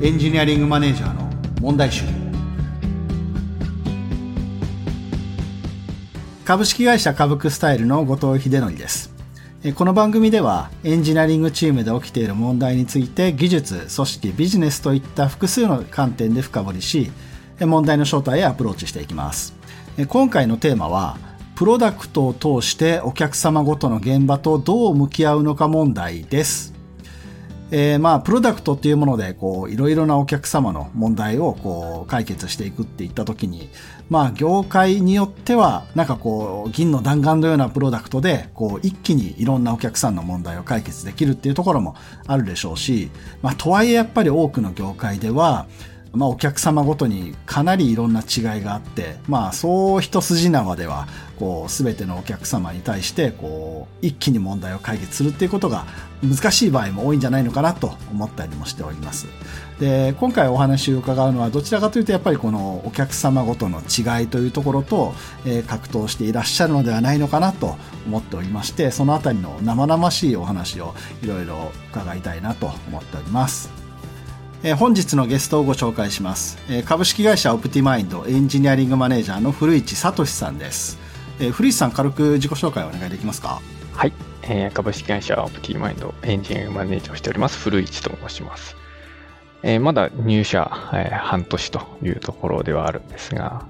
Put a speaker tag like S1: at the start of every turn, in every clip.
S1: エンジニアリングマネージャーの問題集株式会社株クスタイルの後藤秀則です。この番組ではエンジニアリングチームで起きている問題について技術、組織、ビジネスといった複数の観点で深掘りし問題の正体へアプローチしていきます。今回のテーマはプロダクトを通してお客様ごとの現場とどう向き合うのか問題です。えー、まあ、プロダクトっていうもので、こう、いろいろなお客様の問題を、こう、解決していくっていったときに、まあ、業界によっては、なんかこう、銀の弾丸のようなプロダクトで、こう、一気にいろんなお客さんの問題を解決できるっていうところもあるでしょうし、まあ、とはいえやっぱり多くの業界では、まあ、お客様ごとにかなりいろんな違いがあって、まあ、そう一筋縄では、こう、すべてのお客様に対して、こう、一気に問題を解決するっていうことが難しい場合も多いんじゃないのかなと思ったりもしております。で、今回お話を伺うのは、どちらかというと、やっぱりこのお客様ごとの違いというところと、えー、格闘していらっしゃるのではないのかなと思っておりまして、そのあたりの生々しいお話をいろいろ伺いたいなと思っております。えー、本日のゲストをご紹介します、えー、株式会社オプティマインドエンジニアリングマネージャーの古市聡さんです、えー、古市さん軽く自己紹介をお願いできますか？
S2: はい、えー、株式会社オプティマインドエンジニアリングマネージャーをしております古市と申します、えー、まだ入社、えー、半年というところではあるんですが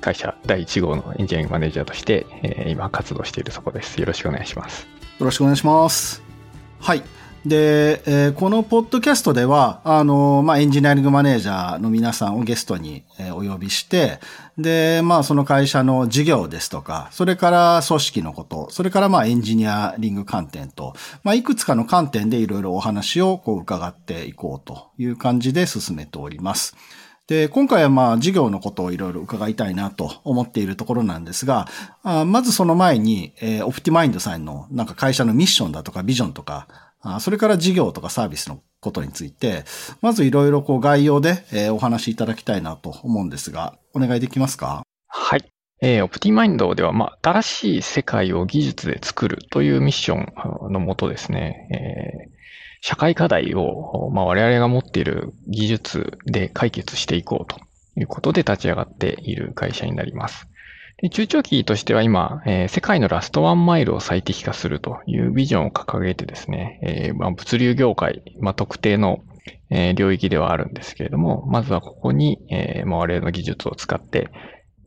S2: 会社第1号のエンジニアリングマネージャーとして、えー、今活動しているところです。よろしくお願いします。
S1: よろしくお願いします。はいで、えー、このポッドキャストでは、あの、まあ、エンジニアリングマネージャーの皆さんをゲストに、えー、お呼びして、で、まあ、その会社の事業ですとか、それから組織のこと、それからまあ、エンジニアリング観点と、まあ、いくつかの観点でいろいろお話をこう伺っていこうという感じで進めております。で、今回はまあ事業のことをいろいろ伺いたいなと思っているところなんですが、あまずその前に、えー、オプティマインドさんのなんか会社のミッションだとかビジョンとか、それから事業とかサービスのことについて、まずいろいろこう概要で、えお話しいただきたいなと思うんですが、お願いできますか？
S2: はい。えー、オプティマインドでは、まあ、新しい世界を技術で作るというミッションのもとですね、えー、社会課題を、まあ、我々が持っている技術で解決していこうということで立ち上がっている会社になります。中長期としては今、えー、世界のラストワンマイルを最適化するというビジョンを掲げてですね、えー、まあ、物流業界、まあ、特定の、えー、領域ではあるんですけれども、まずはここに、えまあ、我々の技術を使って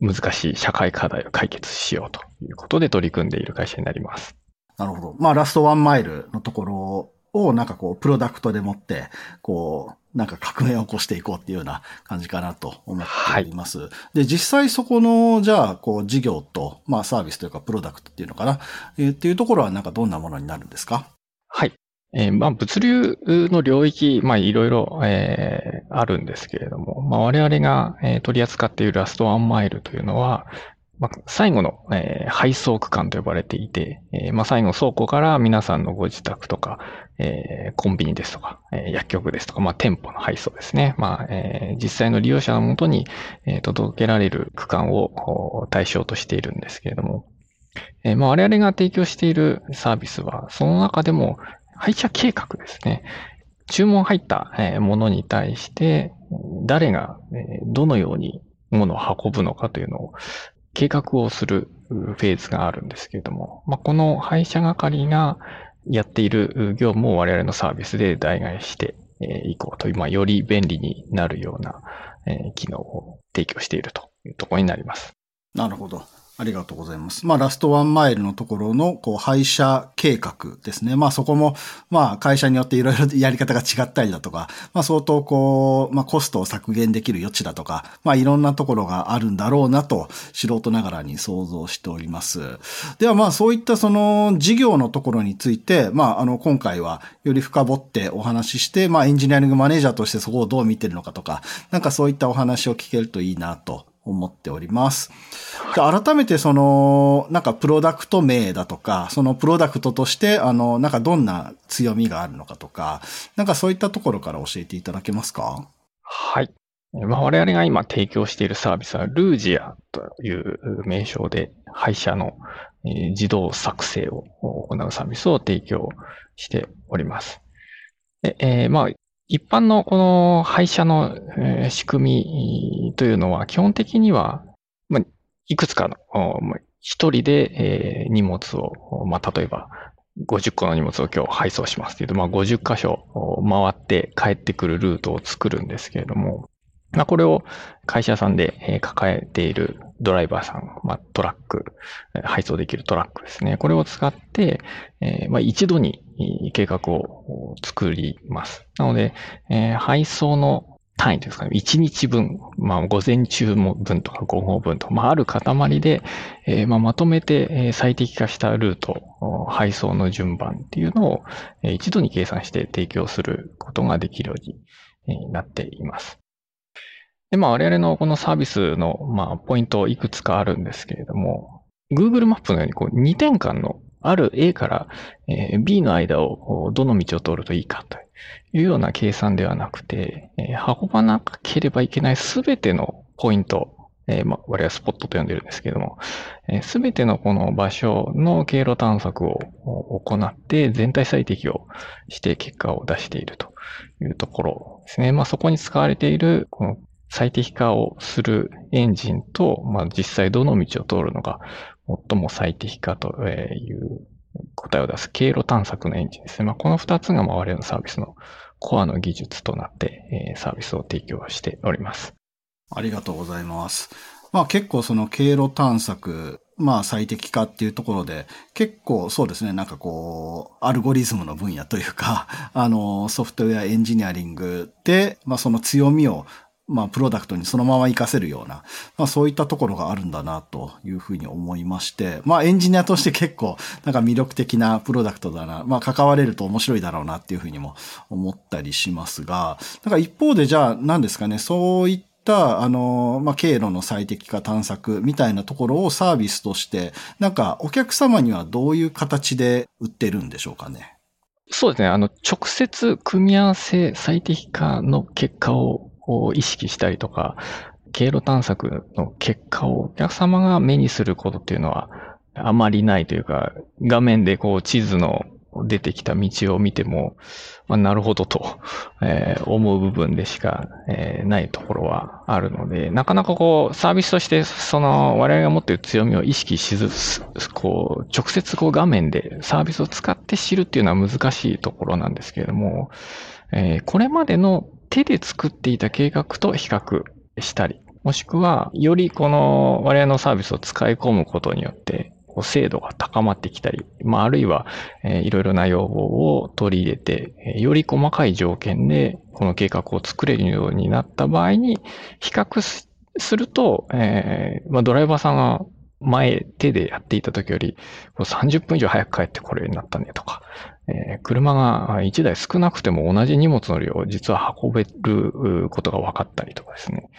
S2: 難しい社会課題を解決しようということで取り組んでいる会社になります。
S1: なるほど。まあ、ラストワンマイルのところをなんかこう、プロダクトでもって、こう、なんか革命を起こしていこうっていうような感じかなと思っております。はい、で、実際そこの、じゃあ、こう、事業と、まあ、サービスというか、プロダクトっていうのかな、えー、っていうところはなんかどんなものになるんですか？
S2: はい。えー、まあ、物流の領域、まあ、いろいろ、えー、あるんですけれども、まあ、我々が、えー、取り扱っているラストワンマイルというのは、まあ、最後の、えー、配送区間と呼ばれていて、えー、まあ、最後倉庫から皆さんのご自宅とか、えー、コンビニですとか、え、薬局ですとか、まあ、店舗の配送ですね。ま、え、実際の利用者のもとに、え、届けられる区間を対象としているんですけれども、え、ま、我々が提供しているサービスは、その中でも配車計画ですね。注文入ったものに対して、誰がどのようにものを運ぶのかというのを計画をするフェーズがあるんですけれども、まあ、この配車係がやっている業務を我々のサービスで代替していこうという、まあ、より便利になるような機能を提供しているというところになります。
S1: なるほど。ありがとうございます。まあ、ラストワンマイルのところの、こう、配車計画ですね。まあ、そこも、まあ、会社によっていろいろやり方が違ったりだとか、まあ、相当こう、まあ、コストを削減できる余地だとか、まあ、いろんなところがあるんだろうなと、素人ながらに想像しております。では、まあ、そういったその、事業のところについて、まあ、あの、今回は、より深掘ってお話しして、まあ、エンジニアリングマネージャーとしてそこをどう見てるのかとか、なんかそういったお話を聞けるといいなと思っております。で改めてその、なんかプロダクト名だとか、そのプロダクトとして、あの、なんかどんな強みがあるのかとか、なんかそういったところから教えていただけますか？
S2: はい。まあ、我々が今提供しているサービスは、ルージアという名称で、配車の自動作成を行うサービスを提供しております。えー、まあ、一般のこの配車の仕組みというのは基本的には、いくつかの、一人で荷物を、まあ、例えば50個の荷物を今日配送しますっていうと、まあ、50箇所回って帰ってくるルートを作るんですけれども、まあ、これを会社さんで抱えているドライバーさん、まあ、トラック、配送できるトラックですね。これを使って、まあ、一度に計画を作ります。なので、えー、配送の単位ですかね、1日分、まあ、午前中も分とか午後分とか、まあ、ある塊で、えー、まあ、まとめて最適化したルート、配送の順番っていうのを一度に計算して提供することができるようになっています。で、まあ、我々のこのサービスの、まあ、ポイントいくつかあるんですけれども、Google マップのようにこう2点間のある A から B の間をどの道を通るといいかというような計算ではなくて、運ばなければいけないすべてのポイント、えー、ま、我々はスポットと呼んでるんですけども、す、べ、てのこの場所の経路探索を行って全体最適をして結果を出しているというところですね。まあ、そこに使われているこの最適化をするエンジンと、まあ、実際どの道を通るのが最も最適化という答えを出す経路探索のエンジンですね。まあ、この2つが我々のサービスのコアの技術となって、サービスを提供しております。
S1: ありがとうございます。まあ結構その経路探索、まあ最適化っていうところで、結構そうですね、なんかこう、アルゴリズムの分野というか、あの、ソフトウェアエンジニアリングで、まあその強みをまあ、プロダクトにそのまま活かせるような、まあ、そういったところがあるんだな、というふうに思いまして、まあ、エンジニアとして結構、なんか魅力的なプロダクトだな、まあ、関われると面白いだろうな、っていうふうにも思ったりしますが、なんか一方で、じゃあ、何ですかね、そういった、あの、まあ、経路の最適化探索みたいなところをサービスとして、なんかお客様にはどういう形で売ってるんでしょうかね？
S2: そうですね。あの、直接組み合わせ最適化の結果をを意識したりとか、経路探索の結果をお客様が目にすることっていうのはあまりないというか、画面でこう地図の出てきた道を見ても、まあ、なるほどと、えー、思う部分でしか、えー、ないところはあるので、なかなかこう、サービスとして、その、我々が持っている強みを意識しずつ、こう、直接こう画面でサービスを使って知るっていうのは難しいところなんですけれども、えー、これまでの手で作っていた計画と比較したり、もしくは、よりこの我々のサービスを使い込むことによって、精度が高まってきたり、まあ、あるいは、えー、いろいろな要望を取り入れて、より細かい条件でこの計画を作れるようになった場合に、比較すると、えーまあ、ドライバーさんが前手でやっていた時より30分以上早く帰ってこれるようになったねとか、えー、車が1台少なくても同じ荷物の量を実は運べることが分かったりとかですね。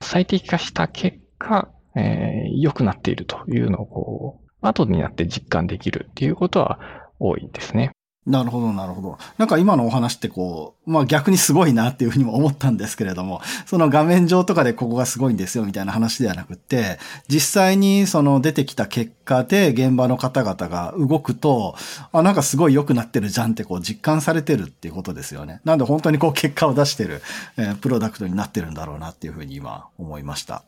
S2: 最適化した結果、えー、良くなっているというのをこう、後になって実感できるっていうことは多いですね。
S1: なるほど、なるほど。なんか今のお話ってこう、まあ逆にすごいなっていうふうにも思ったんですけれども、その画面上とかでここがすごいんですよみたいな話ではなくて、実際にその出てきた結果で現場の方々が動くと、あ、なんかすごい良くなってるじゃんってこう実感されてるっていうことですよね。なんで本当にこう結果を出してる、えー、プロダクトになってるんだろうなっていうふうに今思いました。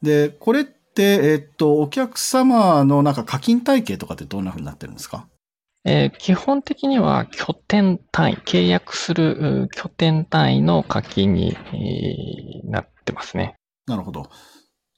S1: で、これって、えっと、お客様のなんか課金体系とかってどんなふうになってるんですか？
S2: えー、基本的には拠点単位、契約する拠点単位の課金に、なってますね。
S1: なるほど。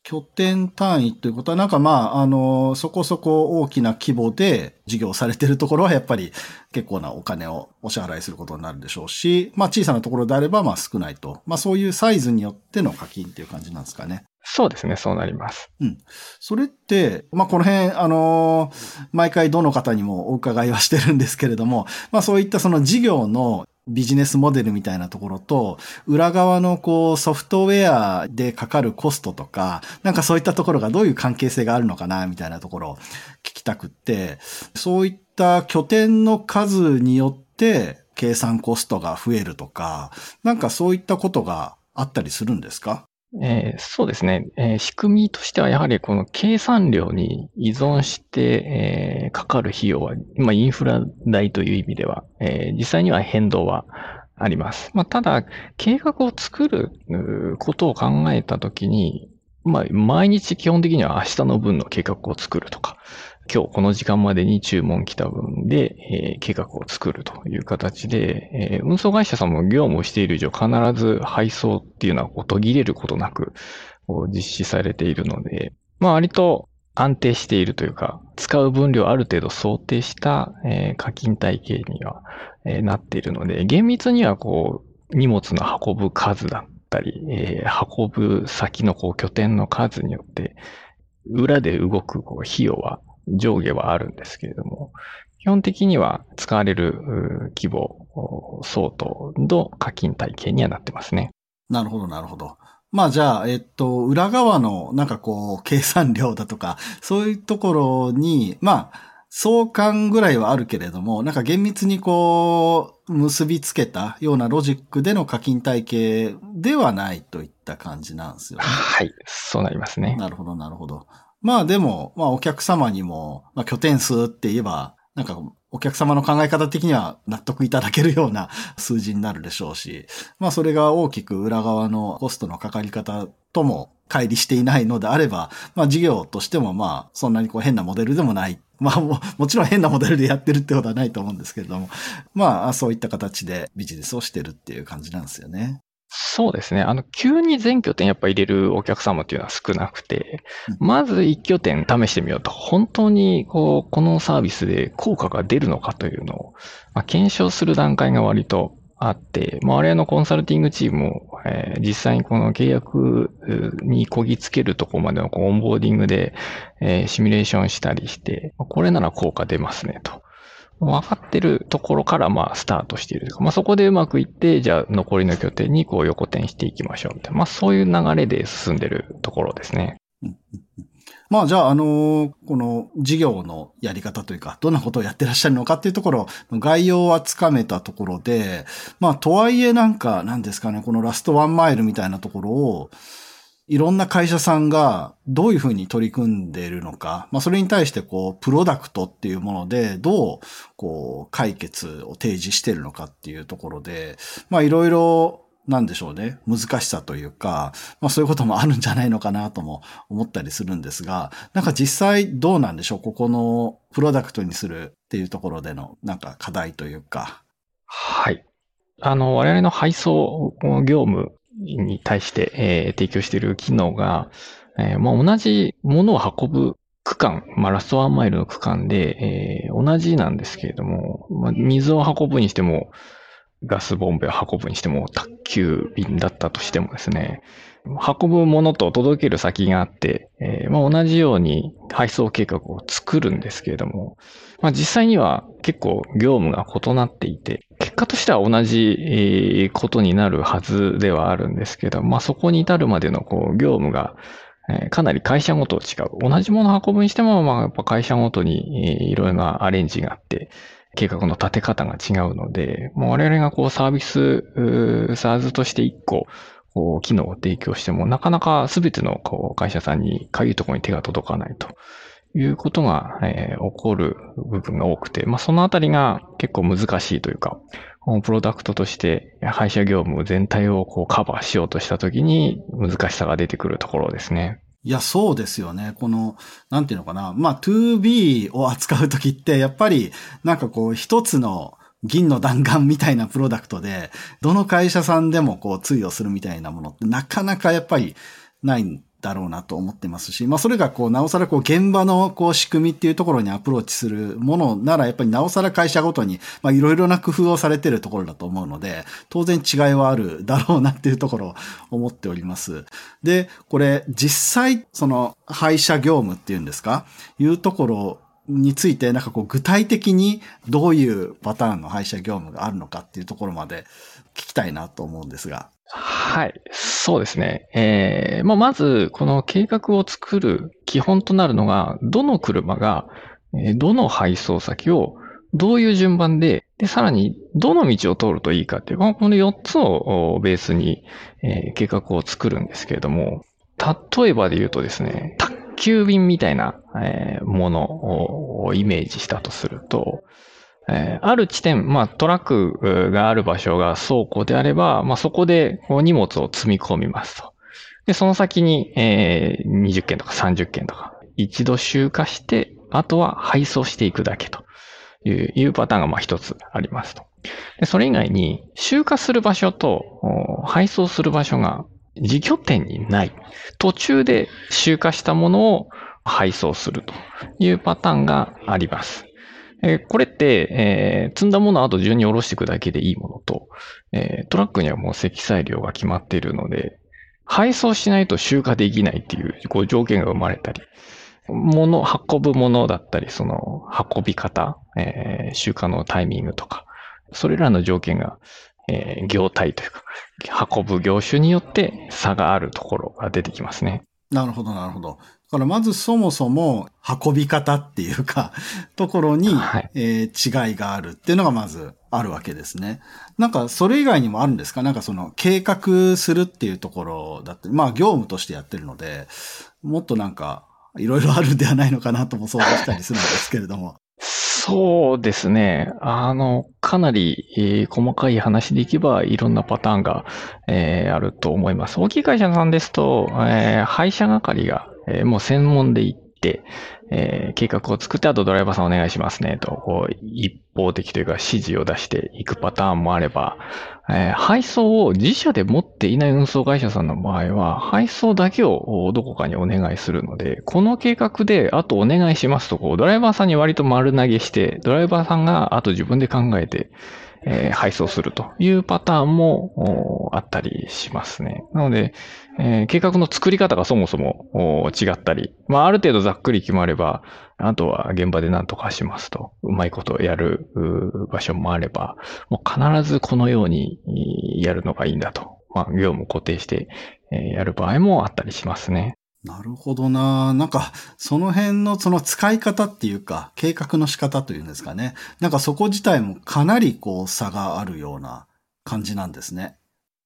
S1: 拠点単位ということは、なんかまあ、あの、そこそこ大きな規模で事業されてるところはやっぱり結構なお金をお支払いすることになるでしょうし、まあ小さなところであればまあ少ないと。まあそういうサイズによっての課金っていう感じなんですかね。
S2: そうですね、そうなります。
S1: うん。それって、まあ、この辺、あのー、毎回どの方にもお伺いはしてるんですけれども、まあ、そういったその事業のビジネスモデルみたいなところと、裏側のこうソフトウェアでかかるコストとか、なんかそういったところがどういう関係性があるのかな、みたいなところを聞きたくって、そういった拠点の数によって計算コストが増えるとか、なんかそういったことがあったりするんですか？
S2: えー、そうですね、えー、仕組みとしてはやはりこの計算量に依存して、えー、かかる費用は、まあ、インフラ代という意味では、え実際には変動はあります。まあ、ただ、計画を作ることを考えたときに、まあ、毎日基本的には明日の分の計画を作るとか、今日この時間までに注文来た分で、えー、計画を作るという形で、えー、運送会社さんも業務をしている以上必ず配送っていうのはこう途切れることなく実施されているので、まあ割と安定しているというか、使う分量ある程度想定した、えー、課金体系には、え、なっているので、厳密にはこう荷物の運ぶ数だったり、え、運ぶ先のこう拠点の数によって、裏で動くこう費用は上下はあるんですけれども、基本的には使われる規模相当の課金体系にはなってますね。
S1: なるほど、なるほど。まあじゃあ、えっと、裏側のなんかこう、計算量だとか、そういうところに、まあ、相関ぐらいはあるけれども、なんか厳密にこう、結びつけたようなロジックでの課金体系ではないといった感じなんですよね。
S2: はい、そうなりますね。
S1: なるほど、なるほど。まあでも、まあお客様にも、まあ拠点数って言えば、なんかお客様の考え方的には納得いただけるような 数字になるでしょうし、まあそれが大きく裏側のコストのかかり方とも乖離していないのであれば、まあ事業としてもまあそんなにこう変なモデルでもない。まあももちろん変なモデルでやってるってことはないと思うんですけれども、まあそういった形でビジネスをしてるっていう感じなんですよね。
S2: そうですね。あの、急に全拠点やっぱ入れるお客様っていうのは少なくて、まず一拠点試してみようと、本当にこう、このサービスで効果が出るのかというのを、まあ、検証する段階が割とあって、まあ、我々のコンサルティングチームも、えー、実際にこの契約にこぎつけるところまでのこうオンボーディングで、えー、シミュレーションしたりして、これなら効果出ますねと。分かってるところからまあスタートしているとか。まあそこでうまくいって、じゃあ残りの拠点にこう横転していきましょうみたいな。まあそういう流れで進んでるところですね。
S1: まあじゃあ、あのこの事業のやり方というか、どんなことをやってらっしゃるのかっていうところ、概要はつかめたところで、まあとはいえなんか、なんですかね、このラストワンマイルみたいなところを、いろんな会社さんがどういうふうに取り組んでいるのか、まあそれに対してこう、プロダクトっていうものでどうこう、解決を提示しているのかっていうところで、まあいろいろなんでしょうね。難しさというか、まあそういうこともあるんじゃないのかなとも思ったりするんですが、なんか実際どうなんでしょう？ここのプロダクトにするっていうところでのなんか課題というか。
S2: はい。あの、我々の配送業務に対して、えー、提供している機能が、えー、まあ、同じものを運ぶ区間、まあ、ラストワンマイルの区間で、えー、同じなんですけれども、まあ、水を運ぶにしても、ガスボンベを運ぶにしても、宅急便だったとしてもですね、運ぶものと届ける先があって、えー、まあ、同じように配送計画を作るんですけれども、まあ、実際には結構業務が異なっていて、結果としては同じことになるはずではあるんですけど、まあ、そこに至るまでのこう業務がかなり会社ごと違う。同じもの運ぶにしても、まあ、やっぱ会社ごとにいろいろなアレンジがあって、計画の立て方が違うので、もう我々がこうサービス、サーズとして一個、こう機能を提供しても、なかなか全てのこう会社さんにかゆいところに手が届かないということが、えー、起こる部分が多くて、まあ、そのあたりが結構難しいというか、このプロダクトとして配車業務全体をこうカバーしようとしたときに難しさが出てくるところですね。
S1: いや、そうですよね。この、なんていうのかな。まあ、2B を扱うときって、やっぱり、なんかこう、一つの銀の弾丸みたいなプロダクトで、どの会社さんでもこう、通用するみたいなものって、なかなかやっぱりないんだろうなと思ってますし、まあそれがこう、なおさらこう、現場のこう、仕組みっていうところにアプローチするものなら、やっぱりなおさら会社ごとに、まあいろいろな工夫をされてるところだと思うので、当然違いはあるだろうなっていうところを思っております。で、これ、実際、その、配車業務っていうんですかいうところについて、なんかこう、具体的にどういうパターンの配車業務があるのかっていうところまで聞きたいなと思うんですが。
S2: はい。そうですね。えー、まあ、まず、この計画を作る基本となるのが、どの車が、どの配送先をどういう順番で、で、さらに、どの道を通るといいかっていう、この4つをベースに、え、計画を作るんですけれども、例えばで言うとですね、急便みたいな、えー、ものをイメージしたとすると、えー、ある地点、まあトラックがある場所が倉庫であれば、まあそこでこう荷物を積み込みますと。で、その先に、えー、20件とか30件とか、一度集荷して、あとは配送していくだけというパターンがまあ一つありますと。でそれ以外に、集荷する場所と配送する場所が自拠点にない。途中で集荷したものを配送するというパターンがあります。え、これって、えー、積んだものをあと順に下ろしていくだけでいいものと、えー、トラックにはもう積載量が決まっているので、配送しないと集荷できないっていうこう条件が生まれたり、物、運ぶものだったり、その運び方、えー、集荷のタイミングとか、それらの条件が、えー、業態というか、運ぶ業種によって差があるところが出てきますね。
S1: なるほど、なるほど。だからまずそもそも運び方っていうか、ところに、はい、えー、違いがあるっていうのがまずあるわけですね。なんかそれ以外にもあるんですか？なんかその計画するっていうところだって、まあ業務としてやってるので、もっとなんかいろいろあるんではないのかなとも想像したりするんですけれども。
S2: そうですね。あの、かなり、えー、細かい話でいけばいろんなパターンが、えー、あると思います。大きい会社さんですと、えー、配車係が、えもう専門で行って、えー、計画を作って、あとドライバーさんお願いしますね、と、こう、一方的というか指示を出していくパターンもあれば、えー、配送を自社で持っていない運送会社さんの場合は、配送だけをどこかにお願いするので、この計画で、あとお願いしますと、こう、ドライバーさんに割と丸投げして、ドライバーさんがあと自分で考えて、えー、配送するというパターンもあったりしますね。なので、えー、計画の作り方がそもそも違ったり、まあ、ある程度ざっくり決まれば、あとは現場で何とかしますと、うまいことやる場所もあれば、もう必ずこのようにやるのがいいんだと、まあ、業務固定してえやる場合もあったりしますね。
S1: なるほどな。なんか、その辺のその使い方っていうか、計画の仕方というんですかね。なんかそこ自体もかなりこう差があるような感じなんですね。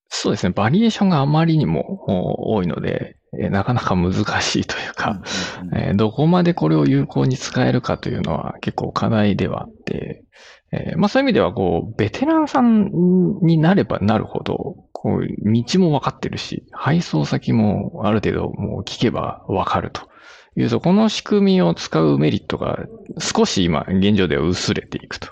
S2: そうですね。バリエーションがあまりにも多いので、えなかなか難しいというか、えどこまでこれを有効に使えるかというのは結構課題ではあって、えまあそういう意味ではこう、ベテランさんになればなるほど、こう、道も分かってるし、配送先もある程度もう聞けば分かるというと、この仕組みを使うメリットが少し今現状では薄れていくと。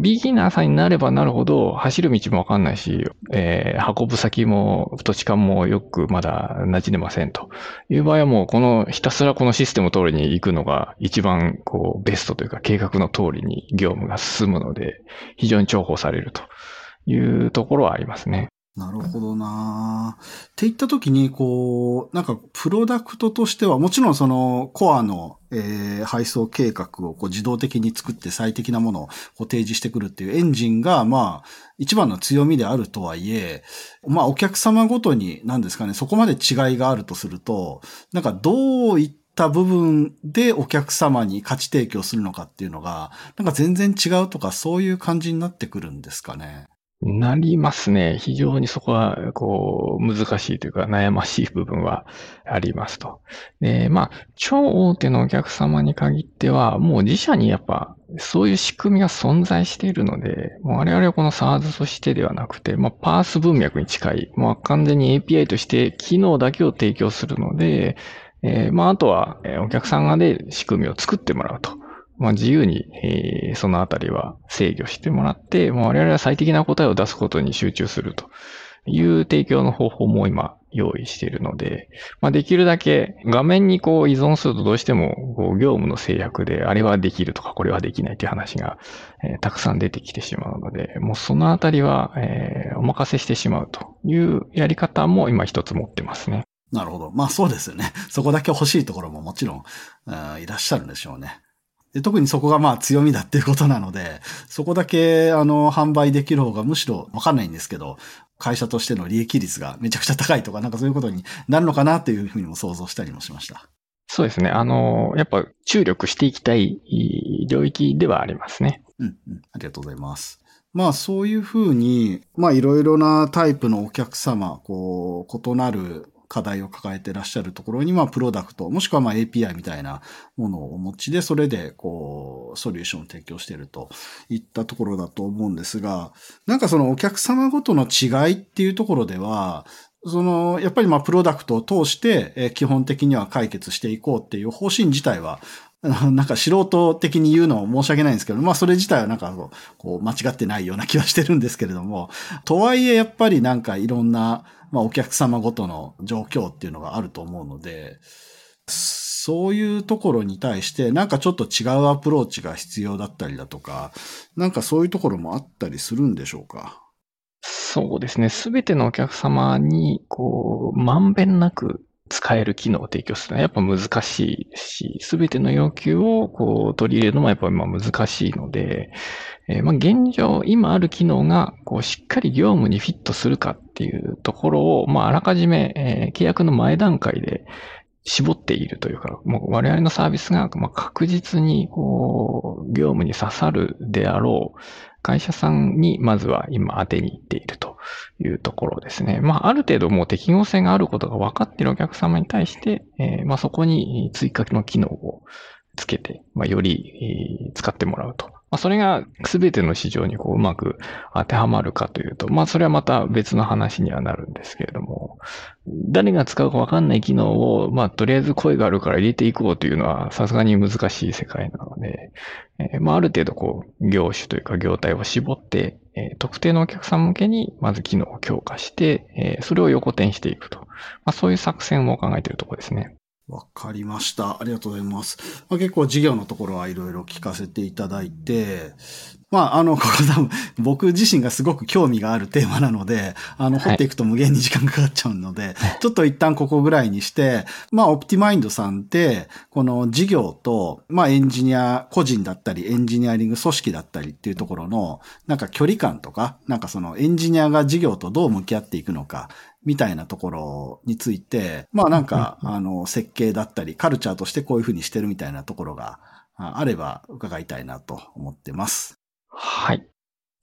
S2: ビギナーさんになればなるほど、走る道もわかんないし、えー、運ぶ先も、土地勘もよくまだ馴染んでませんという場合はもう、この、ひたすらこのシステム通りに行くのが一番、こう、ベストというか、計画の通りに業務が進むので、非常に重宝されるというところはありますね。
S1: なるほどなって言ったときに、こう、なんか、プロダクトとしては、もちろんその、コアの、えー、配送計画をこう自動的に作って最適なものをこう提示してくるっていうエンジンが、まあ、一番の強みであるとはいえ、まあ、お客様ごとに、なんですかね、そこまで違いがあるとすると、なんか、どういった部分でお客様に価値提供するのかっていうのが、なんか全然違うとか、そういう感じになってくるんですかね。
S2: なりますね。非常にそこは、こう、難しいというか悩ましい部分はありますと。で、まあ、超大手のお客様に限っては、もう自社にやっぱ、そういう仕組みが存在しているので、もう我々はこの SARS としてではなくて、まあ、パース文脈に近い、まあ、完全に API として機能だけを提供するので、えー、まあ、あとは、お客さんがで仕組みを作ってもらうと。まあ、自由に、えー、そのあたりは制御してもらって、まあ、我々は最適な答えを出すことに集中するという提供の方法も今用意しているので、まあ、できるだけ画面にこう依存するとどうしてもこう業務の制約であれはできるとかこれはできないという話が、えー、たくさん出てきてしまうので、もうそのあたりは、えー、お任せしてしまうというやり方も今一つ持ってますね。
S1: なるほど。まあそうですよね。そこだけ欲しいところももちろん、いらっしゃるんでしょうね。で特にそこがまあ強みだっていうことなので、そこだけあの販売できる方がむしろわかんないんですけど、会社としての利益率がめちゃくちゃ高いとか、なんかそういうことになるのかなっていうふうにも想像したりもしました。
S2: そうですね。あの、やっぱ注力していきたい領域ではありますね。
S1: うん、うん。ありがとうございます。まあそういうふうに、まあいろいろなタイプのお客様、こう、異なる課題を抱えてらっしゃるところに、まあ、プロダクト、もしくはまあ API みたいなものをお持ちで、それで、こう、ソリューションを提供しているといったところだと思うんですが、なんかそのお客様ごとの違いっていうところでは、その、やっぱりまあ、プロダクトを通して、え基本的には解決していこうっていう方針自体は、なんか素人的に言うのは申し訳ないんですけど、まあそれ自体はなんかこう間違ってないような気はしてるんですけれども、とはいえやっぱりなんかいろんな、まあお客様ごとの状況っていうのがあると思うので、そういうところに対してなんかちょっと違うアプローチが必要だったりだとか、なんかそういうところもあったりするんでしょうか？
S2: そうですね。すべてのお客様に、こう、まんべんなく使える機能を提供するのはやっぱ難しいし、すべての要求をこう取り入れるのもやっぱり難しいので、えー、まあ現状、今ある機能がこうしっかり業務にフィットするかっていうところを、まああらかじめ、えー、契約の前段階で絞っているというか、もう我々のサービスがまあ確実にこう業務に刺さるであろう会社さんにまずは今当てに行っているというところですね。まあ、ある程度もう適合性があることが分かっているお客様に対して、えー、まあ、そこに追加の機能をつけて、まあ、より、使ってもらうとまあ、それが全ての市場にこううまく当てはまるかというと、まあそれはまた別の話にはなるんですけれども、誰が使うかわかんない機能を、まあとりあえず声があるから入れていこうというのはさすがに難しい世界なので、えー、まあある程度こう業種というか業態を絞って、えー、特定のお客さん向けにまず機能を強化して、えー、それを横転していくと。まあそういう作戦を考えているところですね。
S1: わかりました。ありがとうございます。まあ、結構事業のところはいろいろ聞かせていただいて、まあ、あの、これ多分、僕自身がすごく興味があるテーマなので、あの、掘っていくと無限に時間かかっちゃうので、はい、ちょっと一旦ここぐらいにして、まあ、オプティマインドさんって、この事業と、まあ、エンジニア、個人だったり、エンジニアリング組織だったりっていうところの、なんか距離感とか、なんかそのエンジニアが事業とどう向き合っていくのか、みたいなところについて、まあなんか、あの、設計だったり、カルチャーとしてこういうふうにしてるみたいなところがあれば伺いたいなと思ってます。
S2: はい。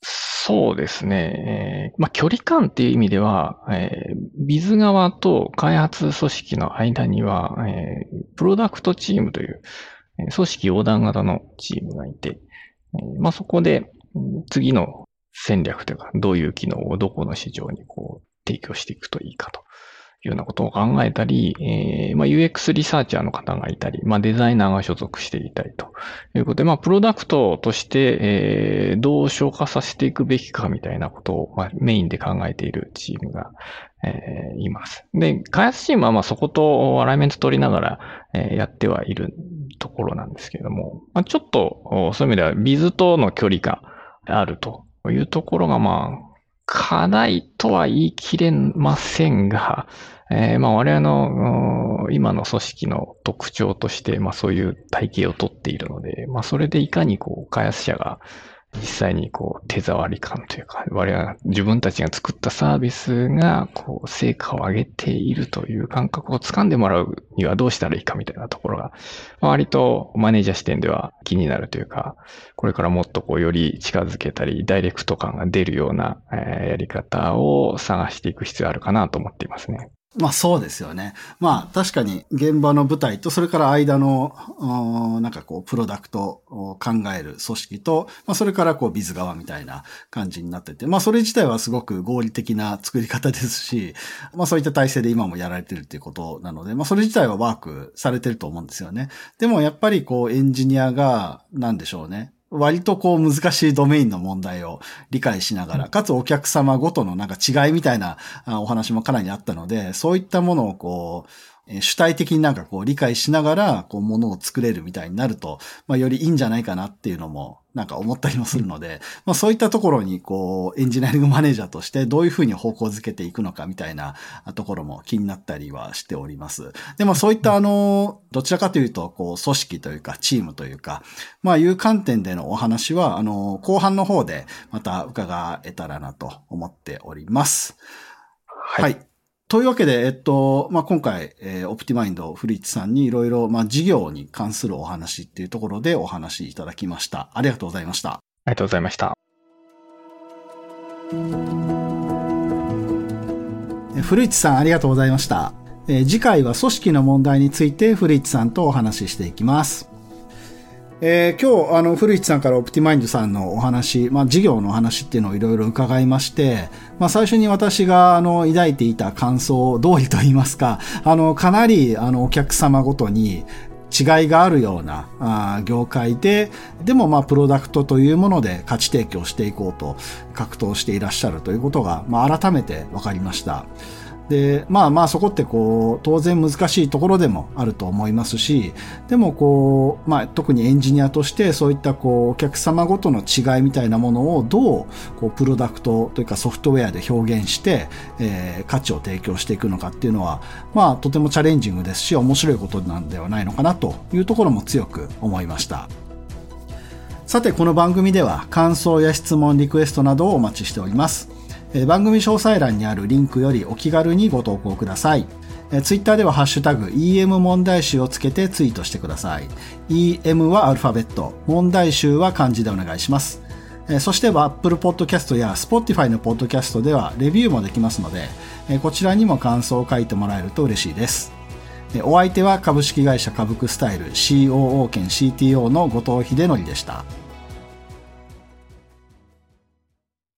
S2: そうですね。えー、まあ、距離感っていう意味では、えー、ビズ側と開発組織の間には、えー、プロダクトチームという、組織横断型のチームがいて、えー、まあ、そこで次の戦略というか、どういう機能をどこの市場にこう提供していくといいかというようなことを考えたり、えー、まあ、UX リサーチャーの方がいたり、まあ、デザイナーが所属していたりということで、まあ、プロダクトとして、えー、どう消化させていくべきかみたいなことを、まあ、メインで考えているチームが、えー、います。で、開発チームはまあそことアライメント取りながら、えー、やってはいるところなんですけれども、まあ、ちょっとそういう意味ではビズとの距離があるというところがまあかないとは言い切れませんが、えー、まあ我々の今の組織の特徴として、まあそういう体系をとっているので、まあそれでいかにこう開発者が実際にこう手触り感というか、我々は自分たちが作ったサービスがこう成果を上げているという感覚を掴んでもらうにはどうしたらいいかみたいなところが、割とマネージャー視点では気になるというか、これからもっとこうより近づけたり、ダイレクト感が出るようなやり方を探していく必要あるかなと思っていますね。
S1: まあそうですよね。まあ確かに現場の舞台と、それから間の、なんかこう、プロダクトを考える組織と、まあそれからこう、ビズ側みたいな感じになってて、まあそれ自体はすごく合理的な作り方ですし、まあそういった体制で今もやられてるっていうことなので、まあそれ自体はワークされてると思うんですよね。でもやっぱりこう、エンジニアが、なんでしょうね。割とこう難しいドメインの問題を理解しながら、かつお客様ごとのなんか違いみたいなお話もかなりあったので、そういったものをこう、主体的になんかこう理解しながら、こうものを作れるみたいになると、まあよりいいんじゃないかなっていうのも、なんか思ったりもするので、まあそういったところにこうエンジニアリングマネージャーとしてどういうふうに方向づけていくのかみたいなところも気になったりはしております。でもそういったあの、どちらかというと、こう組織というかチームというか、まあいう観点でのお話は、あの、後半の方でまた伺えたらなと思っております。はい、はいというわけで、えっと、まあ、今回、えー、オプティマインド古市さんにいろいろ、まあ、事業に関するお話っていうところでお話いただきました。ありがとうございました。あ
S2: りがとうございました。
S1: 古市さん、ありがとうございました。え次回は組織の問題について古市さんとお話ししていきます。えー、今日、あの、古市さんからオプティマインドさんのお話、まあ、事業の話っていうのをいろいろ伺いまして、まあ、最初に私が、あの、抱いていた感想通りと言いますか、あの、かなり、あの、お客様ごとに、違いがあるようなあ業界で、でもまあプロダクトというもので価値提供していこうと格闘していらっしゃるということが、まあ改めて分かりました。で、まあまあそこってこう、当然難しいところでもあると思いますし、でもこう、まあ特にエンジニアとしてそういったこう、お客様ごとの違いみたいなものをどう、こう、プロダクトというかソフトウェアで表現して、えー、価値を提供していくのかっていうのは、まあとてもチャレンジングですし、面白いことなんではないのかなというところも強く思いました。さて、この番組では感想や質問、リクエストなどをお待ちしております。え番組詳細欄にあるリンクよりお気軽にご投稿ください。えツイッターではハッシュタグ EM 問題集をつけてツイートしてください。EM はアルファベット、問題集は漢字でお願いします。えそしては Apple Podcast や Spotify の Podcast ではレビューもできますので、えこちらにも感想を書いてもらえると嬉しいです。お相手は株式会社株クスタイル COO 兼 CTO の後藤秀則でした。